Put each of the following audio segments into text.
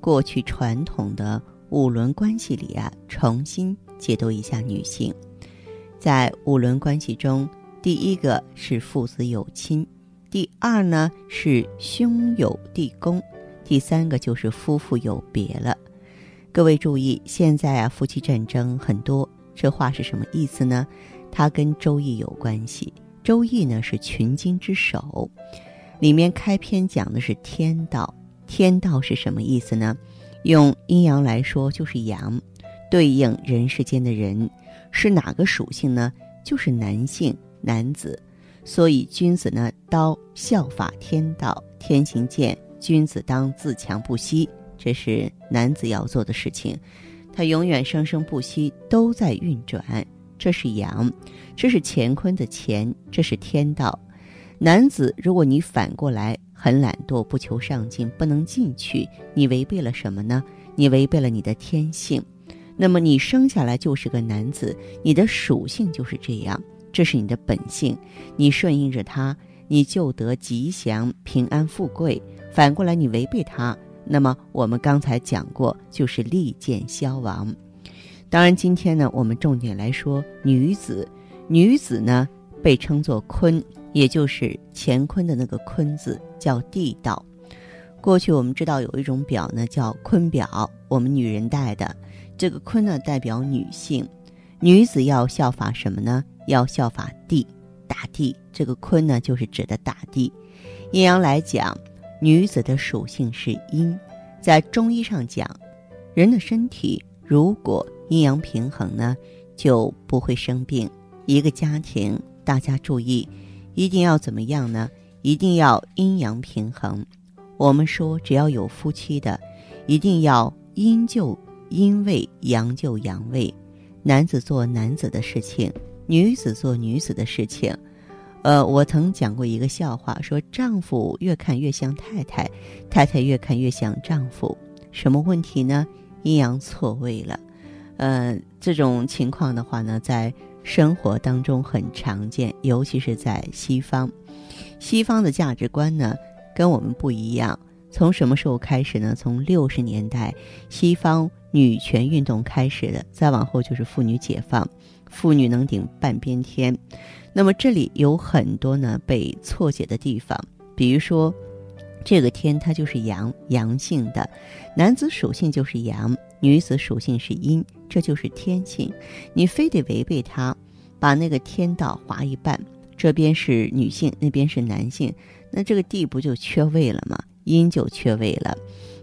过去传统的五伦关系里啊，重新解读一下女性。在五伦关系中，第一个是父子有亲，第二呢是兄友弟恭，第三个就是夫妇有别了。各位注意，现在啊夫妻战争很多，这话是什么意思呢？它跟《周易》有关系。《周易》呢是群经之首，里面开篇讲的是天道。天道是什么意思呢？用阴阳来说，就是阳，对应人世间的人是哪个属性呢？就是男性，男子。所以君子呢，当效法天道，天行健，君子当自强不息，这是男子要做的事情。他永远生生不息，都在运转，这是阳，这是乾坤的乾，这是天道。男子，如果你反过来。很懒惰，不求上进，不能进取，你违背了什么呢？你违背了你的天性。那么你生下来就是个男子，你的属性就是这样，这是你的本性。你顺应着他，你就得吉祥、平安、富贵。反过来，你违背他，那么我们刚才讲过，就是利剑消亡。当然，今天呢，我们重点来说女子。女子呢，被称作坤。也就是乾坤的那个坤字叫地道。过去我们知道有一种表呢叫坤表，我们女人戴的。这个坤呢代表女性，女子要效法什么呢？要效法地，大地。这个坤呢就是指的大地。阴阳来讲，女子的属性是阴。在中医上讲，人的身体如果阴阳平衡呢，就不会生病。一个家庭，大家注意。一定要怎么样呢？一定要阴阳平衡。我们说，只要有夫妻的，一定要阴就阴位，阳就阳位。男子做男子的事情，女子做女子的事情。呃，我曾讲过一个笑话，说丈夫越看越像太太，太太越看越像丈夫。什么问题呢？阴阳错位了。呃，这种情况的话呢，在。生活当中很常见，尤其是在西方。西方的价值观呢，跟我们不一样。从什么时候开始呢？从六十年代西方女权运动开始的，再往后就是妇女解放，妇女能顶半边天。那么这里有很多呢被错解的地方，比如说，这个天它就是阳，阳性的，男子属性就是阳。女子属性是阴，这就是天性。你非得违背它，把那个天道划一半，这边是女性，那边是男性，那这个地不就缺位了吗？阴就缺位了，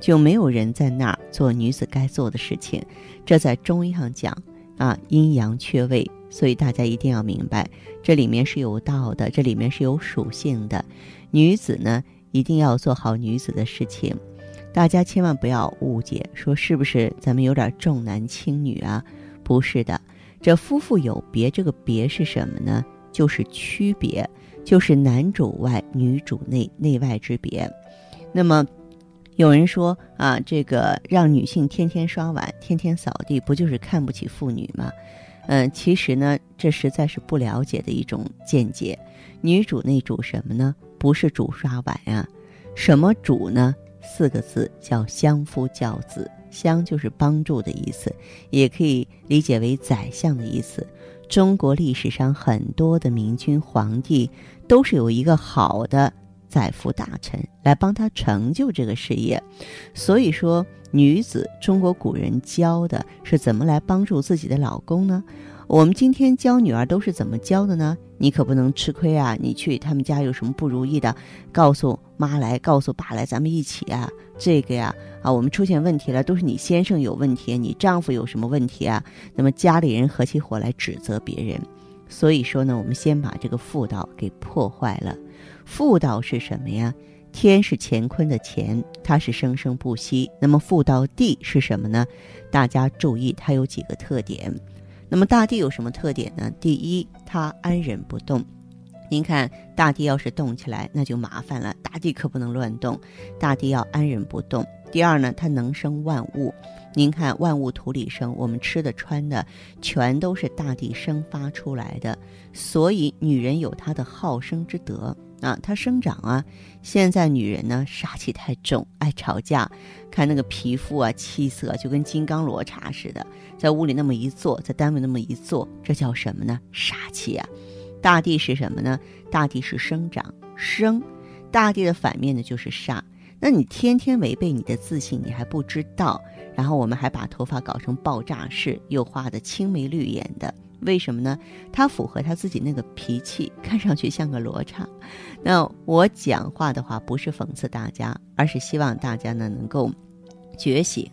就没有人在那儿做女子该做的事情。这在中医上讲啊，阴阳缺位，所以大家一定要明白，这里面是有道的，这里面是有属性的。女子呢，一定要做好女子的事情。大家千万不要误解，说是不是咱们有点重男轻女啊？不是的，这夫妇有别，这个别是什么呢？就是区别，就是男主外女主内，内外之别。那么，有人说啊，这个让女性天天刷碗、天天扫地，不就是看不起妇女吗？嗯，其实呢，这实在是不了解的一种见解。女主内主什么呢？不是主刷碗呀，什么主呢？四个字叫相夫教子，相就是帮助的意思，也可以理解为宰相的意思。中国历史上很多的明君皇帝都是有一个好的载浮大臣，来帮他成就这个事业。所以说，女子中国古人教的是怎么来帮助自己的老公呢？我们今天教女儿都是怎么教的呢？你可不能吃亏啊！你去他们家有什么不如意的，告诉妈来，告诉爸来，咱们一起啊，这个呀啊，我们出现问题了，都是你先生有问题，你丈夫有什么问题啊？那么家里人合起伙来指责别人。所以说呢，我们先把这个妇道给破坏了。妇道是什么呀？天是乾坤的乾，它是生生不息。那么妇道地是什么呢？大家注意，它有几个特点。那么大地有什么特点呢？第一，它安忍不动。您看，大地要是动起来，那就麻烦了。大地可不能乱动，大地要安忍不动。第二呢，它能生万物。您看，万物土里生，我们吃的穿的，全都是大地生发出来的。所以，女人有她的好生之德。啊，它生长啊！现在女人呢，杀气太重，爱吵架，看那个皮肤啊，气色就跟金刚罗刹似的，在屋里那么一坐，在单位那么一坐，这叫什么呢？杀气啊！大地是什么呢？大地是生长生，大地的反面呢就是煞。那你天天违背你的自信，你还不知道？然后我们还把头发搞成爆炸式，又画的青眉绿眼的。为什么呢？他符合他自己那个脾气，看上去像个罗刹。那我讲话的话不是讽刺大家，而是希望大家呢能够觉醒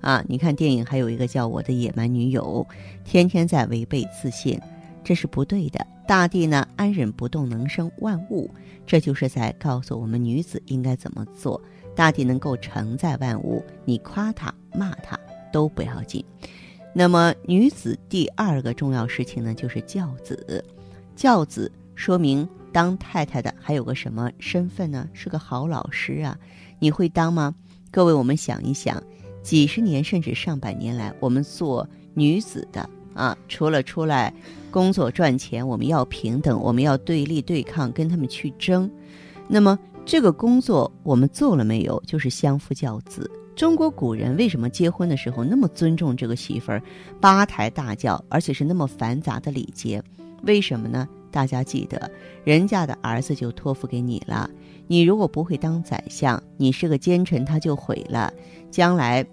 啊！你看电影还有一个叫《我的野蛮女友》，天天在违背自信，这是不对的。大地呢安忍不动，能生万物，这就是在告诉我们女子应该怎么做。大地能够承载万物，你夸她骂她都不要紧。那么，女子第二个重要事情呢，就是教子。教子说明当太太的还有个什么身份呢？是个好老师啊！你会当吗？各位，我们想一想，几十年甚至上百年来，我们做女子的啊，除了出来工作赚钱，我们要平等，我们要对立对抗，跟他们去争。那么，这个工作我们做了没有？就是相夫教子。中国古人为什么结婚的时候那么尊重这个媳妇儿，八抬大轿，而且是那么繁杂的礼节？为什么呢？大家记得，人家的儿子就托付给你了。你如果不会当宰相，你是个奸臣，他就毁了。将来，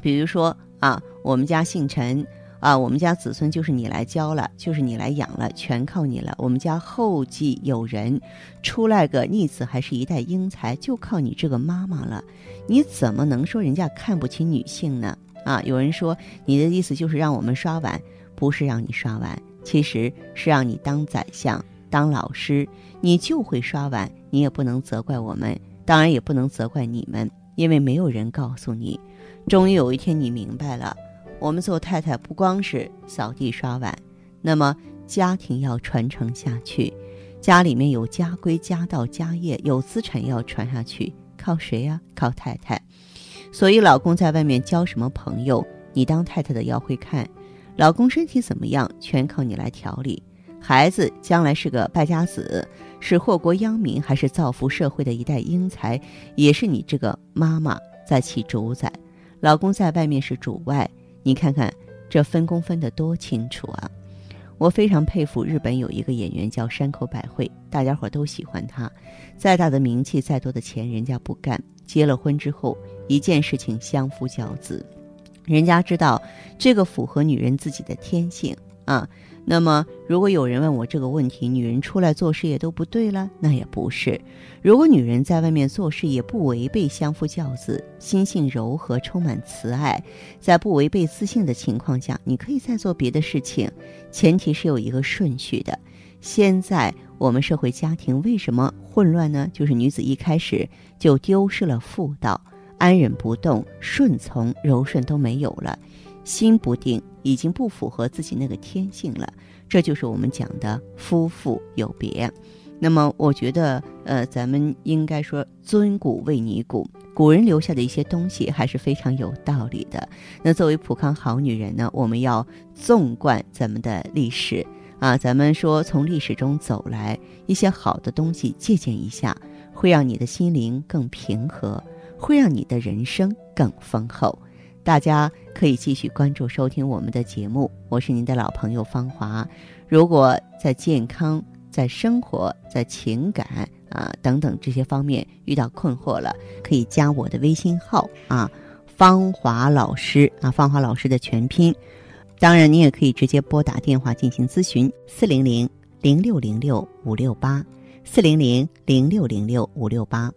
比如说啊，我们家姓陈。啊，我们家子孙就是你来教了，就是你来养了，全靠你了。我们家后继有人，出来个逆子还是一代英才，就靠你这个妈妈了。你怎么能说人家看不起女性呢？啊，有人说你的意思就是让我们刷碗，不是让你刷碗，其实是让你当宰相、当老师，你就会刷碗，你也不能责怪我们，当然也不能责怪你们，因为没有人告诉你。终于有一天你明白了。我们做太太不光是扫地刷碗，那么家庭要传承下去，家里面有家规、家道、家业，有资产要传下去，靠谁呀？靠太太。所以，老公在外面交什么朋友，你当太太的要会看。老公身体怎么样，全靠你来调理。孩子将来是个败家子，是祸国殃民，还是造福社会的一代英才，也是你这个妈妈在起主宰。老公在外面是主外。你看看这分工分得多清楚啊！我非常佩服日本有一个演员叫山口百惠，大家伙都喜欢他。再大的名气，再多的钱，人家不干。结了婚之后，一件事情相夫教子，人家知道这个符合女人自己的天性啊。那么，如果有人问我这个问题，女人出来做事业都不对了，那也不是。如果女人在外面做事业不违背相夫教子，心性柔和，充满慈爱，在不违背自信的情况下，你可以再做别的事情，前提是有一个顺序的。现在我们社会家庭为什么混乱呢？就是女子一开始就丢失了妇道，安忍不动、顺从、柔顺都没有了。心不定，已经不符合自己那个天性了，这就是我们讲的夫妇有别。那么，我觉得，呃，咱们应该说尊古为尼古，古人留下的一些东西还是非常有道理的。那作为普康好女人呢，我们要纵贯咱们的历史啊，咱们说从历史中走来一些好的东西借鉴一下，会让你的心灵更平和，会让你的人生更丰厚。大家可以继续关注收听我们的节目，我是您的老朋友芳华。如果在健康、在生活、在情感啊等等这些方面遇到困惑了，可以加我的微信号啊，芳华老师啊，芳华老师的全拼。当然，你也可以直接拨打电话进行咨询，四零零零六零六五六八，四零零零六零六五六八。